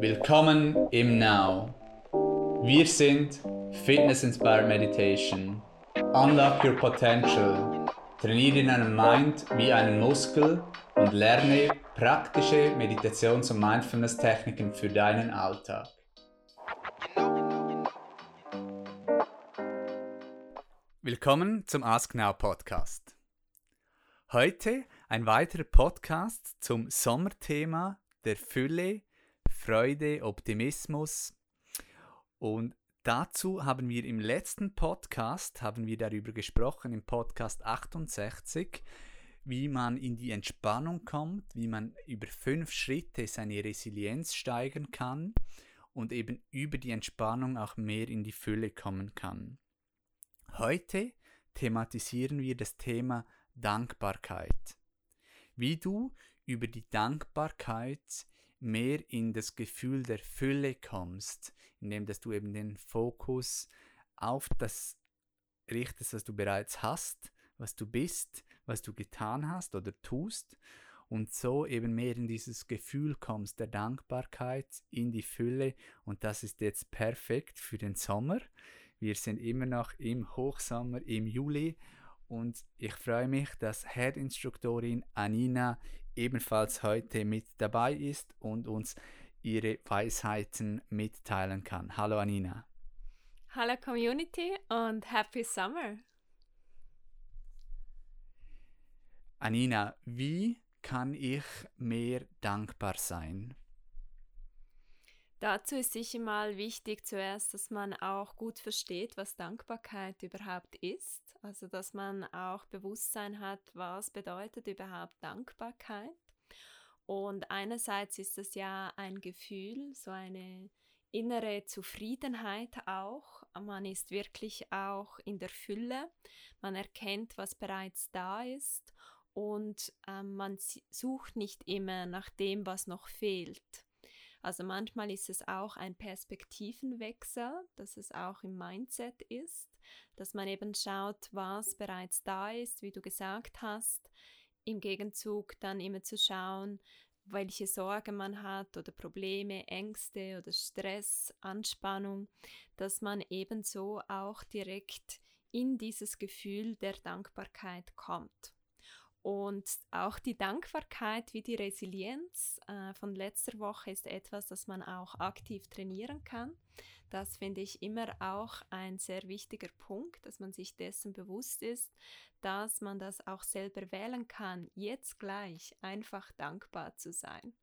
Willkommen im Now. Wir sind Fitness Inspired Meditation. Unlock your potential. Trainiere deinen Mind wie einen Muskel und lerne praktische Meditations- und Mindfulness-Techniken für deinen Alltag. Willkommen zum Ask Now Podcast. Heute ein weiterer Podcast zum Sommerthema der Fülle, Freude, Optimismus. Und dazu haben wir im letzten Podcast, haben wir darüber gesprochen, im Podcast 68, wie man in die Entspannung kommt, wie man über fünf Schritte seine Resilienz steigern kann und eben über die Entspannung auch mehr in die Fülle kommen kann. Heute thematisieren wir das Thema Dankbarkeit. Wie du über die Dankbarkeit mehr in das Gefühl der Fülle kommst, indem dass du eben den Fokus auf das richtest, was du bereits hast, was du bist, was du getan hast oder tust und so eben mehr in dieses Gefühl kommst der Dankbarkeit, in die Fülle und das ist jetzt perfekt für den Sommer. Wir sind immer noch im Hochsommer, im Juli und ich freue mich, dass Head-Instruktorin Anina ebenfalls heute mit dabei ist und uns ihre Weisheiten mitteilen kann. Hallo Anina. Hallo Community und Happy Summer. Anina, wie kann ich mehr dankbar sein? Dazu ist sicher mal wichtig zuerst, dass man auch gut versteht, was Dankbarkeit überhaupt ist. Also, dass man auch Bewusstsein hat, was bedeutet überhaupt Dankbarkeit. Und einerseits ist es ja ein Gefühl, so eine innere Zufriedenheit auch. Man ist wirklich auch in der Fülle. Man erkennt, was bereits da ist und ähm, man sucht nicht immer nach dem, was noch fehlt. Also manchmal ist es auch ein Perspektivenwechsel, dass es auch im Mindset ist, dass man eben schaut, was bereits da ist, wie du gesagt hast, im Gegenzug dann immer zu schauen, welche Sorge man hat oder Probleme, Ängste oder Stress, Anspannung, dass man ebenso auch direkt in dieses Gefühl der Dankbarkeit kommt. Und auch die Dankbarkeit wie die Resilienz äh, von letzter Woche ist etwas, das man auch aktiv trainieren kann. Das finde ich immer auch ein sehr wichtiger Punkt, dass man sich dessen bewusst ist, dass man das auch selber wählen kann, jetzt gleich einfach dankbar zu sein.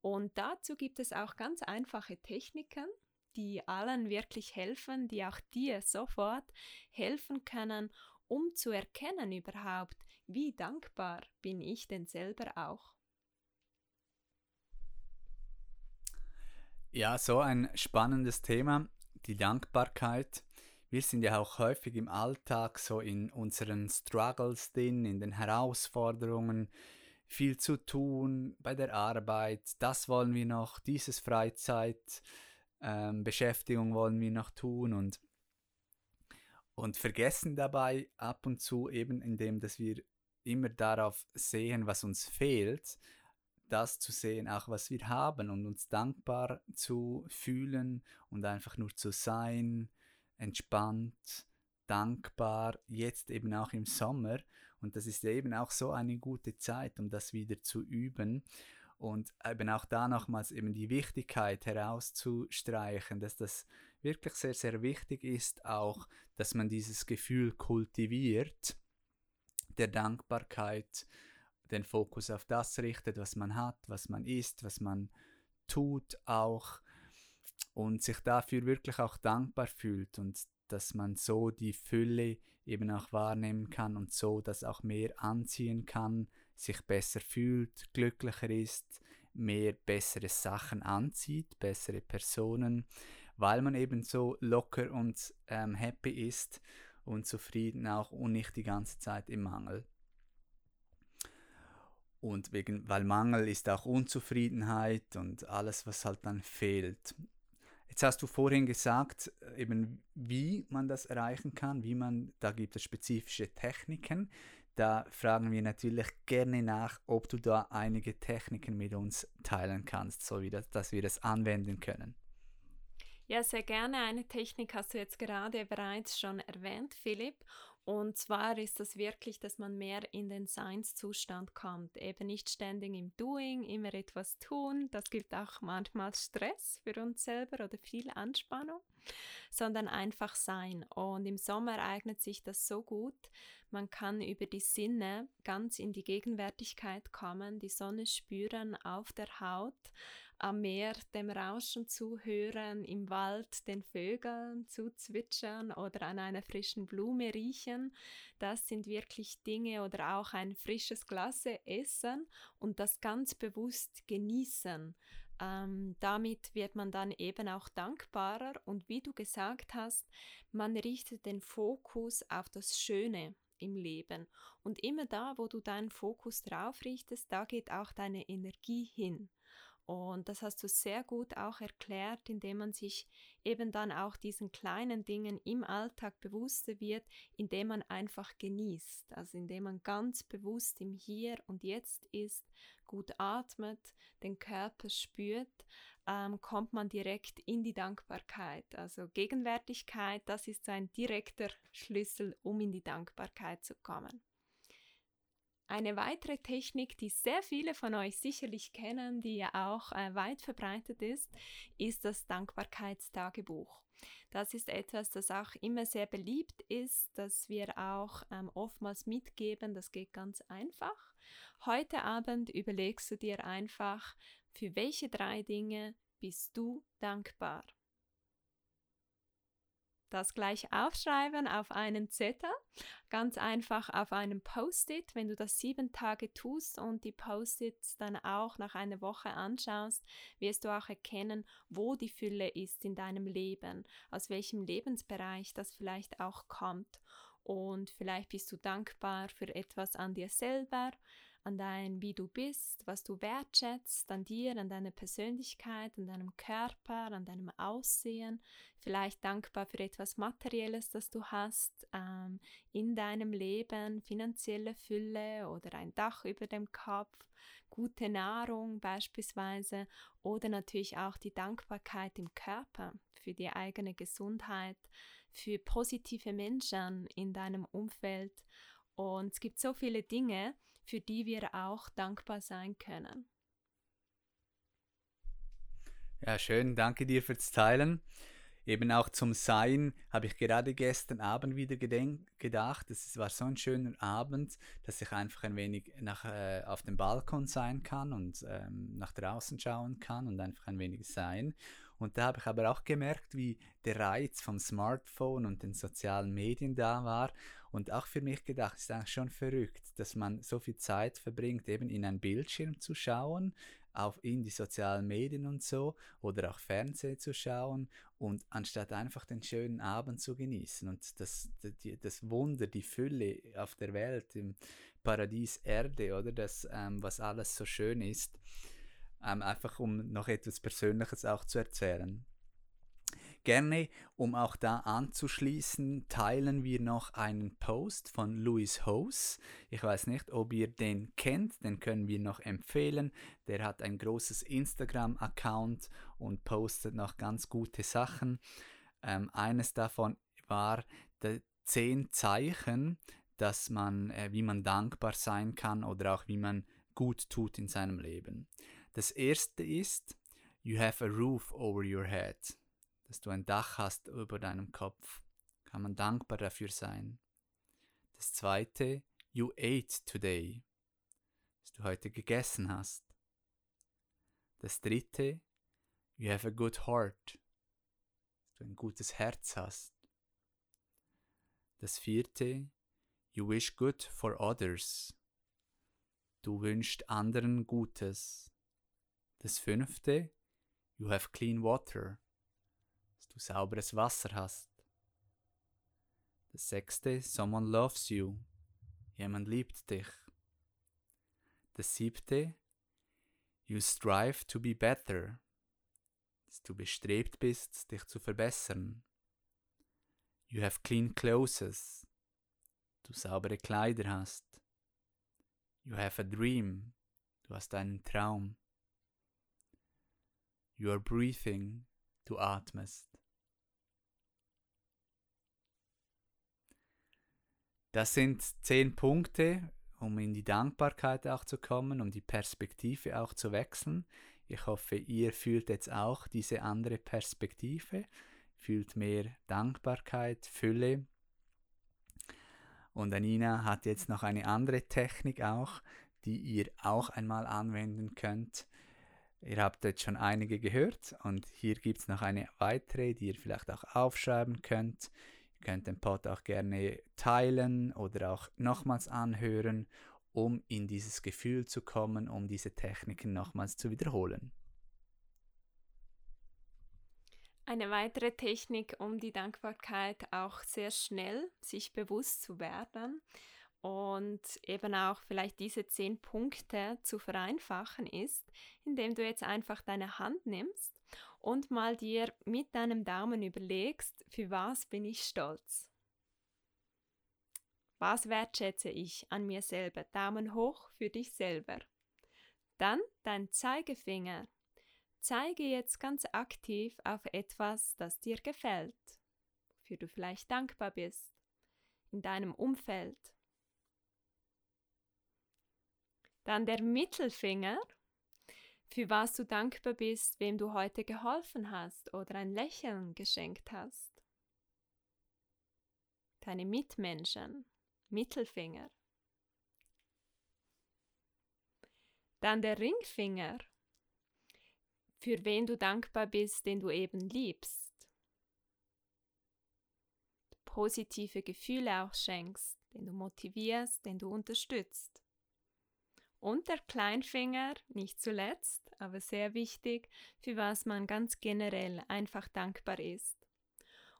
Und dazu gibt es auch ganz einfache Techniken, die allen wirklich helfen, die auch dir sofort helfen können, um zu erkennen überhaupt, wie dankbar bin ich denn selber auch? Ja, so ein spannendes Thema, die Dankbarkeit. Wir sind ja auch häufig im Alltag so in unseren Struggles drin, in den Herausforderungen, viel zu tun bei der Arbeit, das wollen wir noch, dieses Freizeit, ähm, Beschäftigung wollen wir noch tun und, und vergessen dabei ab und zu eben, indem dass wir immer darauf sehen, was uns fehlt, das zu sehen, auch was wir haben und uns dankbar zu fühlen und einfach nur zu sein, entspannt, dankbar, jetzt eben auch im Sommer. Und das ist eben auch so eine gute Zeit, um das wieder zu üben. Und eben auch da nochmals eben die Wichtigkeit herauszustreichen, dass das wirklich sehr, sehr wichtig ist, auch, dass man dieses Gefühl kultiviert der Dankbarkeit den Fokus auf das richtet, was man hat, was man ist, was man tut auch und sich dafür wirklich auch dankbar fühlt und dass man so die Fülle eben auch wahrnehmen kann und so das auch mehr anziehen kann, sich besser fühlt, glücklicher ist, mehr bessere Sachen anzieht, bessere Personen, weil man eben so locker und ähm, happy ist und zufrieden auch und nicht die ganze Zeit im Mangel. Und wegen, weil Mangel ist auch Unzufriedenheit und alles, was halt dann fehlt. Jetzt hast du vorhin gesagt, eben wie man das erreichen kann, wie man, da gibt es spezifische Techniken. da fragen wir natürlich gerne nach, ob du da einige Techniken mit uns teilen kannst, so wie das, dass wir das anwenden können. Ja, sehr gerne. Eine Technik hast du jetzt gerade bereits schon erwähnt, Philipp. Und zwar ist das wirklich, dass man mehr in den Seinszustand kommt. Eben nicht ständig im Doing, immer etwas tun. Das gibt auch manchmal Stress für uns selber oder viel Anspannung, sondern einfach sein. Und im Sommer eignet sich das so gut. Man kann über die Sinne ganz in die Gegenwärtigkeit kommen, die Sonne spüren auf der Haut am Meer dem Rauschen zuhören, im Wald den Vögeln zuzwitschern oder an einer frischen Blume riechen. Das sind wirklich Dinge oder auch ein frisches Glas essen und das ganz bewusst genießen. Ähm, damit wird man dann eben auch dankbarer und wie du gesagt hast, man richtet den Fokus auf das Schöne im Leben. Und immer da, wo du deinen Fokus drauf richtest, da geht auch deine Energie hin. Und das hast du sehr gut auch erklärt, indem man sich eben dann auch diesen kleinen Dingen im Alltag bewusster wird, indem man einfach genießt, also indem man ganz bewusst im Hier und Jetzt ist, gut atmet, den Körper spürt, ähm, kommt man direkt in die Dankbarkeit. Also Gegenwärtigkeit, das ist ein direkter Schlüssel, um in die Dankbarkeit zu kommen. Eine weitere Technik, die sehr viele von euch sicherlich kennen, die ja auch äh, weit verbreitet ist, ist das Dankbarkeitstagebuch. Das ist etwas, das auch immer sehr beliebt ist, das wir auch ähm, oftmals mitgeben. Das geht ganz einfach. Heute Abend überlegst du dir einfach, für welche drei Dinge bist du dankbar? Das gleich aufschreiben auf einen Zettel, ganz einfach auf einem Post-it. Wenn du das sieben Tage tust und die Post-its dann auch nach einer Woche anschaust, wirst du auch erkennen, wo die Fülle ist in deinem Leben, aus welchem Lebensbereich das vielleicht auch kommt. Und vielleicht bist du dankbar für etwas an dir selber, an dein, wie du bist, was du wertschätzt, an dir, an deiner Persönlichkeit, an deinem Körper, an deinem Aussehen, vielleicht dankbar für etwas Materielles, das du hast ähm, in deinem Leben, finanzielle Fülle oder ein Dach über dem Kopf, gute Nahrung beispielsweise oder natürlich auch die Dankbarkeit im Körper für die eigene Gesundheit, für positive Menschen in deinem Umfeld. Und es gibt so viele Dinge, für die wir auch dankbar sein können. Ja, schön, danke dir fürs Teilen. Eben auch zum Sein habe ich gerade gestern Abend wieder gedacht. Es war so ein schöner Abend, dass ich einfach ein wenig nach, äh, auf dem Balkon sein kann und ähm, nach draußen schauen kann und einfach ein wenig sein. Und da habe ich aber auch gemerkt, wie der Reiz vom Smartphone und den sozialen Medien da war. Und auch für mich gedacht, ist eigentlich schon verrückt, dass man so viel Zeit verbringt, eben in einen Bildschirm zu schauen, auf in die sozialen Medien und so, oder auch Fernsehen zu schauen und anstatt einfach den schönen Abend zu genießen und das, das Wunder, die Fülle auf der Welt, im Paradies Erde, oder das, ähm, was alles so schön ist, ähm, einfach um noch etwas Persönliches auch zu erzählen. Gerne, um auch da anzuschließen, teilen wir noch einen Post von Louis Hose. Ich weiß nicht, ob ihr den kennt, den können wir noch empfehlen. Der hat ein großes Instagram-Account und postet noch ganz gute Sachen. Ähm, eines davon war die zehn Zeichen, dass man, äh, wie man dankbar sein kann oder auch wie man gut tut in seinem Leben. Das erste ist, you have a roof over your head. Dass du ein Dach hast über deinem Kopf. Kann man dankbar dafür sein. Das zweite, you ate today. Dass du heute gegessen hast. Das dritte, you have a good heart. Dass du ein gutes Herz hast. Das vierte, you wish good for others. Du wünschst anderen Gutes. Das fünfte, you have clean water, du sauberes Wasser hast. Das sechste, someone loves you, jemand liebt dich. Das siebte, you strive to be better, dass du bestrebt bist, dich zu verbessern. You have clean clothes, du saubere Kleider hast. You have a dream. Du hast einen Traum. You are breathing. Du atmest. Das sind zehn Punkte, um in die Dankbarkeit auch zu kommen, um die Perspektive auch zu wechseln. Ich hoffe, ihr fühlt jetzt auch diese andere Perspektive, fühlt mehr Dankbarkeit, Fülle. Und Anina hat jetzt noch eine andere Technik auch, die ihr auch einmal anwenden könnt. Ihr habt jetzt schon einige gehört und hier gibt es noch eine weitere, die ihr vielleicht auch aufschreiben könnt. Ihr könnt den Pod auch gerne teilen oder auch nochmals anhören, um in dieses Gefühl zu kommen, um diese Techniken nochmals zu wiederholen. Eine weitere Technik, um die Dankbarkeit auch sehr schnell sich bewusst zu werden und eben auch vielleicht diese zehn Punkte zu vereinfachen ist, indem du jetzt einfach deine Hand nimmst und mal dir mit deinem Daumen überlegst, für was bin ich stolz? Was wertschätze ich an mir selber? Daumen hoch für dich selber. Dann dein Zeigefinger. Zeige jetzt ganz aktiv auf etwas, das dir gefällt, wofür du vielleicht dankbar bist, in deinem Umfeld. Dann der Mittelfinger für was du dankbar bist, wem du heute geholfen hast oder ein Lächeln geschenkt hast. Deine Mitmenschen, Mittelfinger. Dann der Ringfinger, für wen du dankbar bist, den du eben liebst. Positive Gefühle auch schenkst, den du motivierst, den du unterstützt. Und der Kleinfinger, nicht zuletzt, aber sehr wichtig, für was man ganz generell einfach dankbar ist.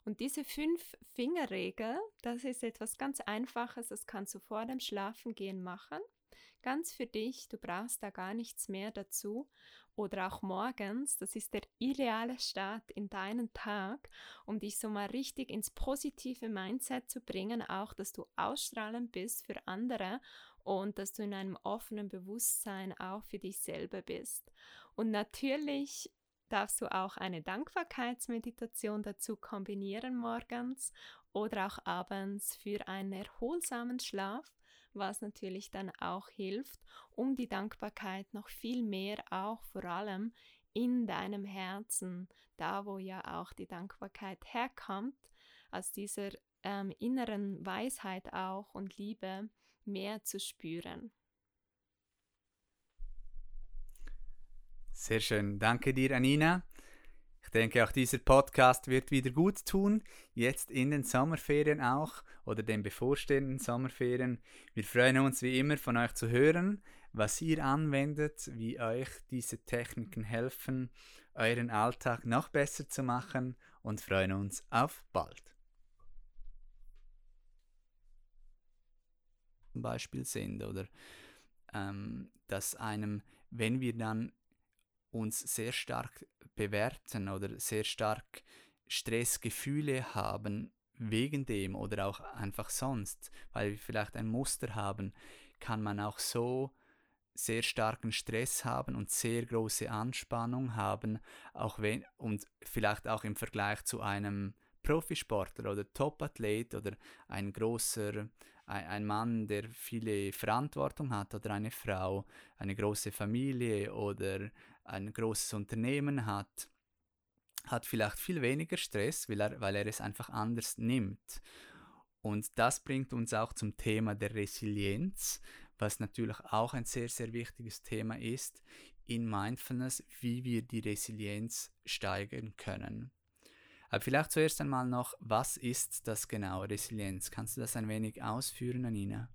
Und diese Fünf-Finger-Regel, das ist etwas ganz Einfaches, das kannst du vor dem Schlafengehen machen. Ganz für dich, du brauchst da gar nichts mehr dazu. Oder auch morgens, das ist der ideale Start in deinen Tag, um dich so mal richtig ins positive Mindset zu bringen, auch dass du ausstrahlend bist für andere und dass du in einem offenen Bewusstsein auch für dich selber bist. Und natürlich darfst du auch eine Dankbarkeitsmeditation dazu kombinieren morgens oder auch abends für einen erholsamen Schlaf, was natürlich dann auch hilft, um die Dankbarkeit noch viel mehr auch vor allem in deinem Herzen, da wo ja auch die Dankbarkeit herkommt, aus dieser ähm, inneren Weisheit auch und Liebe, mehr zu spüren. Sehr schön. Danke dir, Anina. Ich denke, auch dieser Podcast wird wieder gut tun, jetzt in den Sommerferien auch oder den bevorstehenden Sommerferien. Wir freuen uns wie immer von euch zu hören, was ihr anwendet, wie euch diese Techniken helfen, euren Alltag noch besser zu machen und freuen uns auf bald. Beispiel sind oder ähm, dass einem, wenn wir dann uns sehr stark bewerten oder sehr stark Stressgefühle haben wegen dem oder auch einfach sonst, weil wir vielleicht ein Muster haben, kann man auch so sehr starken Stress haben und sehr große Anspannung haben, auch wenn und vielleicht auch im Vergleich zu einem Profisportler oder Topathlet oder ein großer ein, Mann, der viele Verantwortung hat oder eine Frau, eine große Familie oder ein großes Unternehmen hat, hat vielleicht viel weniger Stress, weil er, weil er es einfach anders nimmt. Und das bringt uns auch zum Thema der Resilienz, was natürlich auch ein sehr, sehr wichtiges Thema ist in Mindfulness, wie wir die Resilienz steigern können. Aber vielleicht zuerst einmal noch, was ist das genau, Resilienz? Kannst du das ein wenig ausführen, Anina?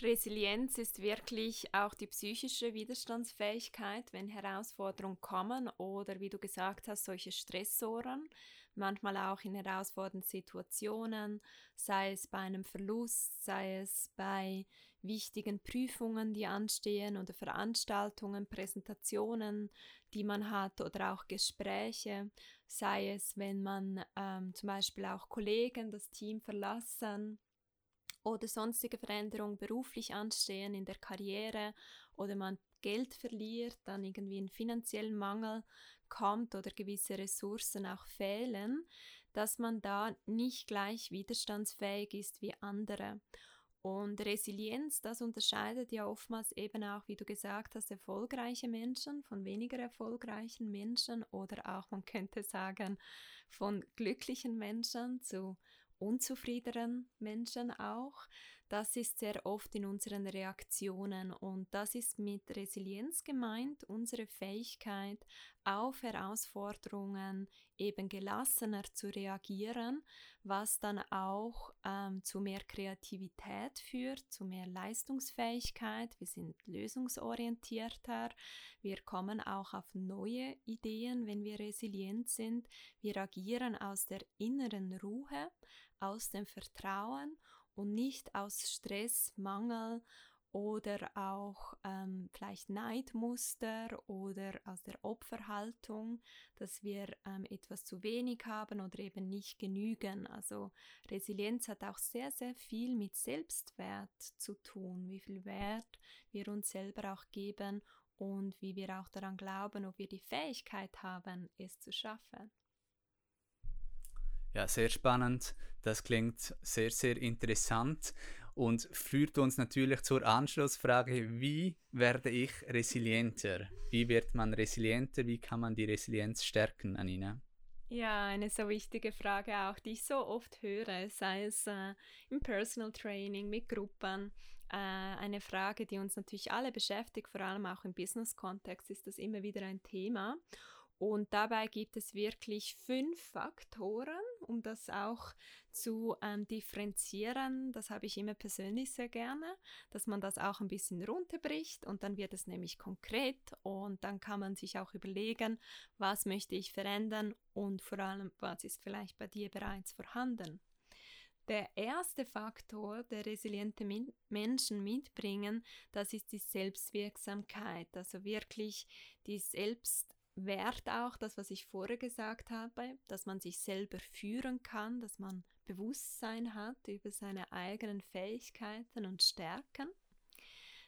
Resilienz ist wirklich auch die psychische Widerstandsfähigkeit, wenn Herausforderungen kommen oder wie du gesagt hast, solche Stressoren, manchmal auch in herausfordernden Situationen, sei es bei einem Verlust, sei es bei wichtigen Prüfungen, die anstehen oder Veranstaltungen, Präsentationen, die man hat oder auch Gespräche, sei es, wenn man ähm, zum Beispiel auch Kollegen das Team verlassen oder sonstige Veränderungen beruflich anstehen in der Karriere oder man Geld verliert, dann irgendwie einen finanziellen Mangel kommt oder gewisse Ressourcen auch fehlen, dass man da nicht gleich widerstandsfähig ist wie andere. Und Resilienz, das unterscheidet ja oftmals eben auch, wie du gesagt hast, erfolgreiche Menschen von weniger erfolgreichen Menschen oder auch, man könnte sagen, von glücklichen Menschen zu unzufriedenen Menschen auch. Das ist sehr oft in unseren Reaktionen und das ist mit Resilienz gemeint, unsere Fähigkeit auf Herausforderungen eben gelassener zu reagieren, was dann auch ähm, zu mehr Kreativität führt, zu mehr Leistungsfähigkeit. Wir sind lösungsorientierter, wir kommen auch auf neue Ideen, wenn wir resilient sind. Wir agieren aus der inneren Ruhe, aus dem Vertrauen und nicht aus Stress, Mangel oder auch ähm, vielleicht Neidmuster oder aus der Opferhaltung, dass wir ähm, etwas zu wenig haben oder eben nicht genügen. Also Resilienz hat auch sehr, sehr viel mit Selbstwert zu tun, wie viel Wert wir uns selber auch geben und wie wir auch daran glauben, ob wir die Fähigkeit haben, es zu schaffen. Ja, sehr spannend. Das klingt sehr, sehr interessant und führt uns natürlich zur Anschlussfrage, wie werde ich resilienter? Wie wird man resilienter? Wie kann man die Resilienz stärken, Anina? Ja, eine so wichtige Frage auch, die ich so oft höre, sei es äh, im Personal Training mit Gruppen. Äh, eine Frage, die uns natürlich alle beschäftigt, vor allem auch im Business-Kontext ist das immer wieder ein Thema. Und dabei gibt es wirklich fünf Faktoren, um das auch zu ähm, differenzieren. Das habe ich immer persönlich sehr gerne, dass man das auch ein bisschen runterbricht und dann wird es nämlich konkret und dann kann man sich auch überlegen, was möchte ich verändern und vor allem, was ist vielleicht bei dir bereits vorhanden. Der erste Faktor, der resiliente Min Menschen mitbringen, das ist die Selbstwirksamkeit, also wirklich die Selbst Wert auch das, was ich vorher gesagt habe, dass man sich selber führen kann, dass man Bewusstsein hat über seine eigenen Fähigkeiten und Stärken.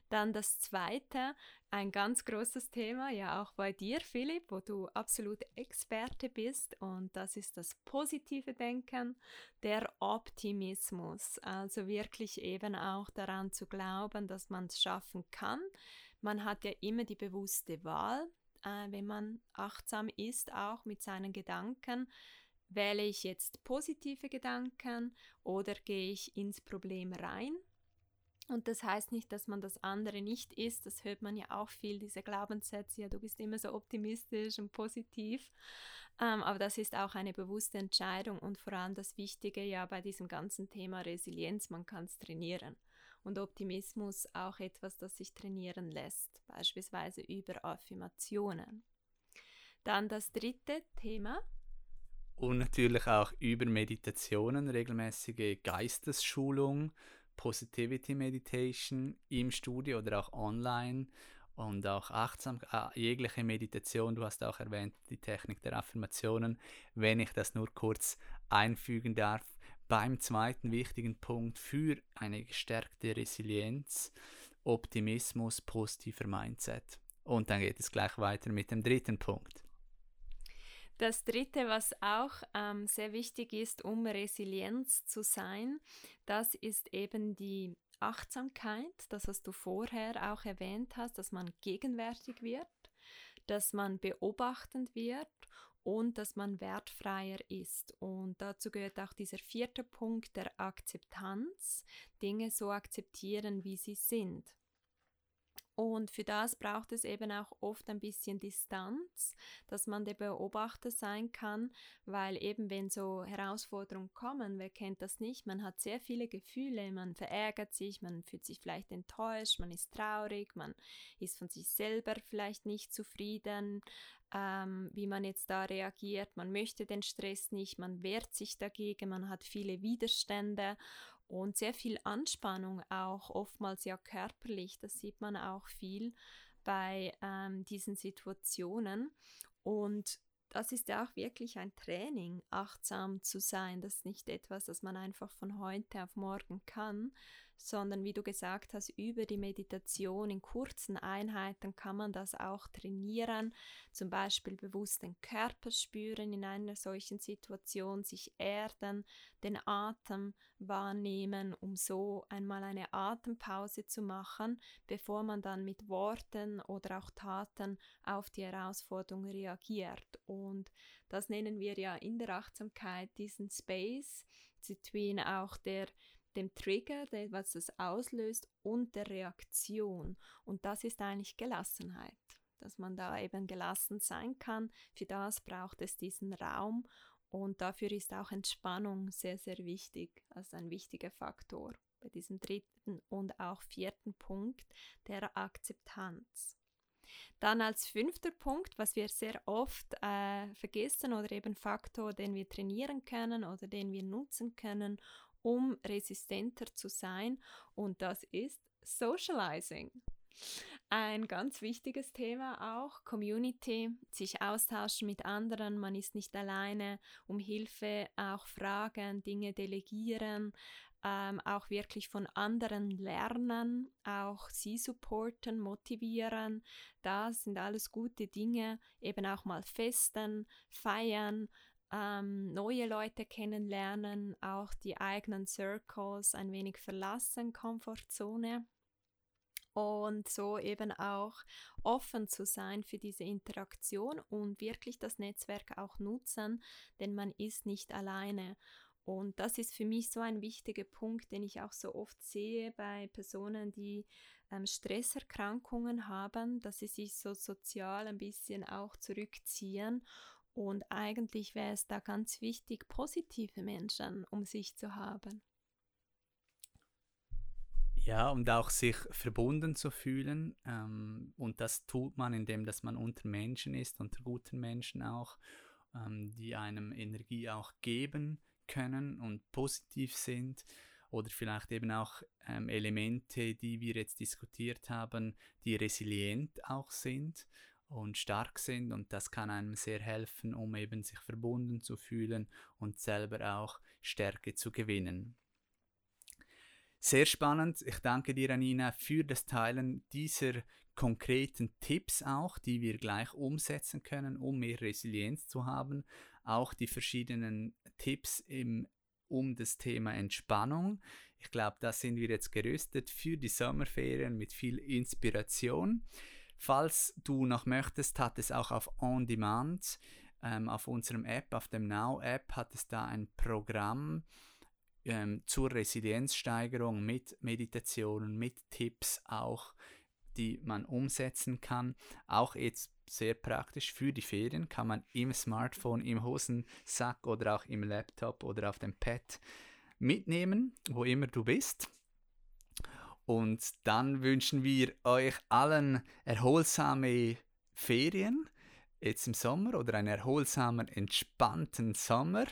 Dann das zweite, ein ganz großes Thema, ja auch bei dir, Philipp, wo du absolut Experte bist, und das ist das positive Denken, der Optimismus. Also wirklich eben auch daran zu glauben, dass man es schaffen kann. Man hat ja immer die bewusste Wahl, äh, wenn man achtsam ist, auch mit seinen Gedanken, wähle ich jetzt positive Gedanken oder gehe ich ins Problem rein? Und das heißt nicht, dass man das andere nicht ist. Das hört man ja auch viel, diese Glaubenssätze, ja, du bist immer so optimistisch und positiv. Ähm, aber das ist auch eine bewusste Entscheidung und vor allem das Wichtige ja bei diesem ganzen Thema Resilienz, man kann es trainieren und Optimismus auch etwas, das sich trainieren lässt, beispielsweise über Affirmationen. Dann das dritte Thema. Und natürlich auch über Meditationen, regelmäßige Geistesschulung, Positivity Meditation im Studio oder auch online und auch achtsam, äh, jegliche Meditation. Du hast auch erwähnt, die Technik der Affirmationen. Wenn ich das nur kurz einfügen darf, beim zweiten wichtigen Punkt für eine gestärkte Resilienz, Optimismus, positiver Mindset. Und dann geht es gleich weiter mit dem dritten Punkt. Das dritte, was auch ähm, sehr wichtig ist, um Resilienz zu sein, das ist eben die Achtsamkeit, das was du vorher auch erwähnt hast, dass man gegenwärtig wird, dass man beobachtend wird und dass man wertfreier ist. Und dazu gehört auch dieser vierte Punkt der Akzeptanz, Dinge so akzeptieren, wie sie sind. Und für das braucht es eben auch oft ein bisschen Distanz, dass man der Beobachter sein kann, weil eben wenn so Herausforderungen kommen, wer kennt das nicht, man hat sehr viele Gefühle, man verärgert sich, man fühlt sich vielleicht enttäuscht, man ist traurig, man ist von sich selber vielleicht nicht zufrieden, ähm, wie man jetzt da reagiert. Man möchte den Stress nicht, man wehrt sich dagegen, man hat viele Widerstände und sehr viel Anspannung auch, oftmals ja körperlich. Das sieht man auch viel bei ähm, diesen Situationen. Und das ist ja auch wirklich ein Training, achtsam zu sein. Das ist nicht etwas, das man einfach von heute auf morgen kann, sondern wie du gesagt hast, über die Meditation in kurzen Einheiten kann man das auch trainieren, zum Beispiel bewusst den Körper spüren in einer solchen Situation, sich erden, den Atem wahrnehmen, um so einmal eine Atempause zu machen, bevor man dann mit Worten oder auch Taten auf die Herausforderung reagiert. Und das nennen wir ja in der Achtsamkeit diesen Space between auch der dem Trigger, was das auslöst, und der Reaktion. Und das ist eigentlich Gelassenheit, dass man da eben gelassen sein kann. Für das braucht es diesen Raum und dafür ist auch Entspannung sehr, sehr wichtig, als ein wichtiger Faktor bei diesem dritten und auch vierten Punkt der Akzeptanz. Dann als fünfter Punkt, was wir sehr oft äh, vergessen oder eben Faktor, den wir trainieren können oder den wir nutzen können, um resistenter zu sein. Und das ist Socializing. Ein ganz wichtiges Thema auch, Community, sich austauschen mit anderen, man ist nicht alleine, um Hilfe auch fragen, Dinge delegieren, ähm, auch wirklich von anderen lernen, auch sie supporten, motivieren. Das sind alles gute Dinge, eben auch mal festen, feiern, ähm, neue Leute kennenlernen, auch die eigenen Circles ein wenig verlassen, Komfortzone und so eben auch offen zu sein für diese Interaktion und wirklich das Netzwerk auch nutzen, denn man ist nicht alleine. Und das ist für mich so ein wichtiger Punkt, den ich auch so oft sehe bei Personen, die ähm, Stresserkrankungen haben, dass sie sich so sozial ein bisschen auch zurückziehen und eigentlich wäre es da ganz wichtig, positive Menschen um sich zu haben. Ja, und auch sich verbunden zu fühlen. Ähm, und das tut man, indem dass man unter Menschen ist, unter guten Menschen auch, ähm, die einem Energie auch geben können und positiv sind. Oder vielleicht eben auch ähm, Elemente, die wir jetzt diskutiert haben, die resilient auch sind und stark sind und das kann einem sehr helfen, um eben sich verbunden zu fühlen und selber auch Stärke zu gewinnen. Sehr spannend. Ich danke dir, Anina, für das Teilen dieser konkreten Tipps auch, die wir gleich umsetzen können, um mehr Resilienz zu haben. Auch die verschiedenen Tipps im, um das Thema Entspannung. Ich glaube, da sind wir jetzt gerüstet für die Sommerferien mit viel Inspiration. Falls du noch möchtest, hat es auch auf On Demand, ähm, auf unserem App, auf dem Now-App, hat es da ein Programm ähm, zur Resilienzsteigerung mit Meditationen, mit Tipps auch, die man umsetzen kann. Auch jetzt sehr praktisch für die Ferien kann man im Smartphone, im Hosensack oder auch im Laptop oder auf dem Pad mitnehmen, wo immer du bist. Und dann wünschen wir euch allen erholsame Ferien jetzt im Sommer oder einen erholsamen, entspannten Sommer.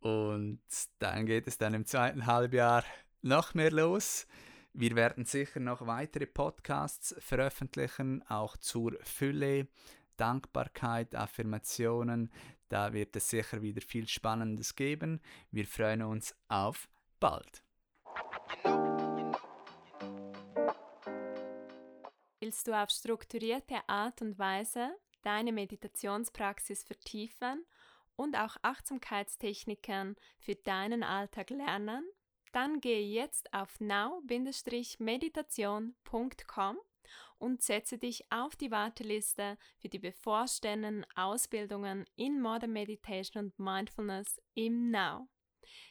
Und dann geht es dann im zweiten Halbjahr noch mehr los. Wir werden sicher noch weitere Podcasts veröffentlichen, auch zur Fülle, Dankbarkeit, Affirmationen. Da wird es sicher wieder viel Spannendes geben. Wir freuen uns auf bald. Willst du auf strukturierte Art und Weise deine Meditationspraxis vertiefen und auch Achtsamkeitstechniken für deinen Alltag lernen? Dann gehe jetzt auf now-meditation.com und setze dich auf die Warteliste für die bevorstehenden Ausbildungen in Modern Meditation und Mindfulness im Now.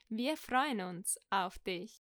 Wir freuen uns auf dich.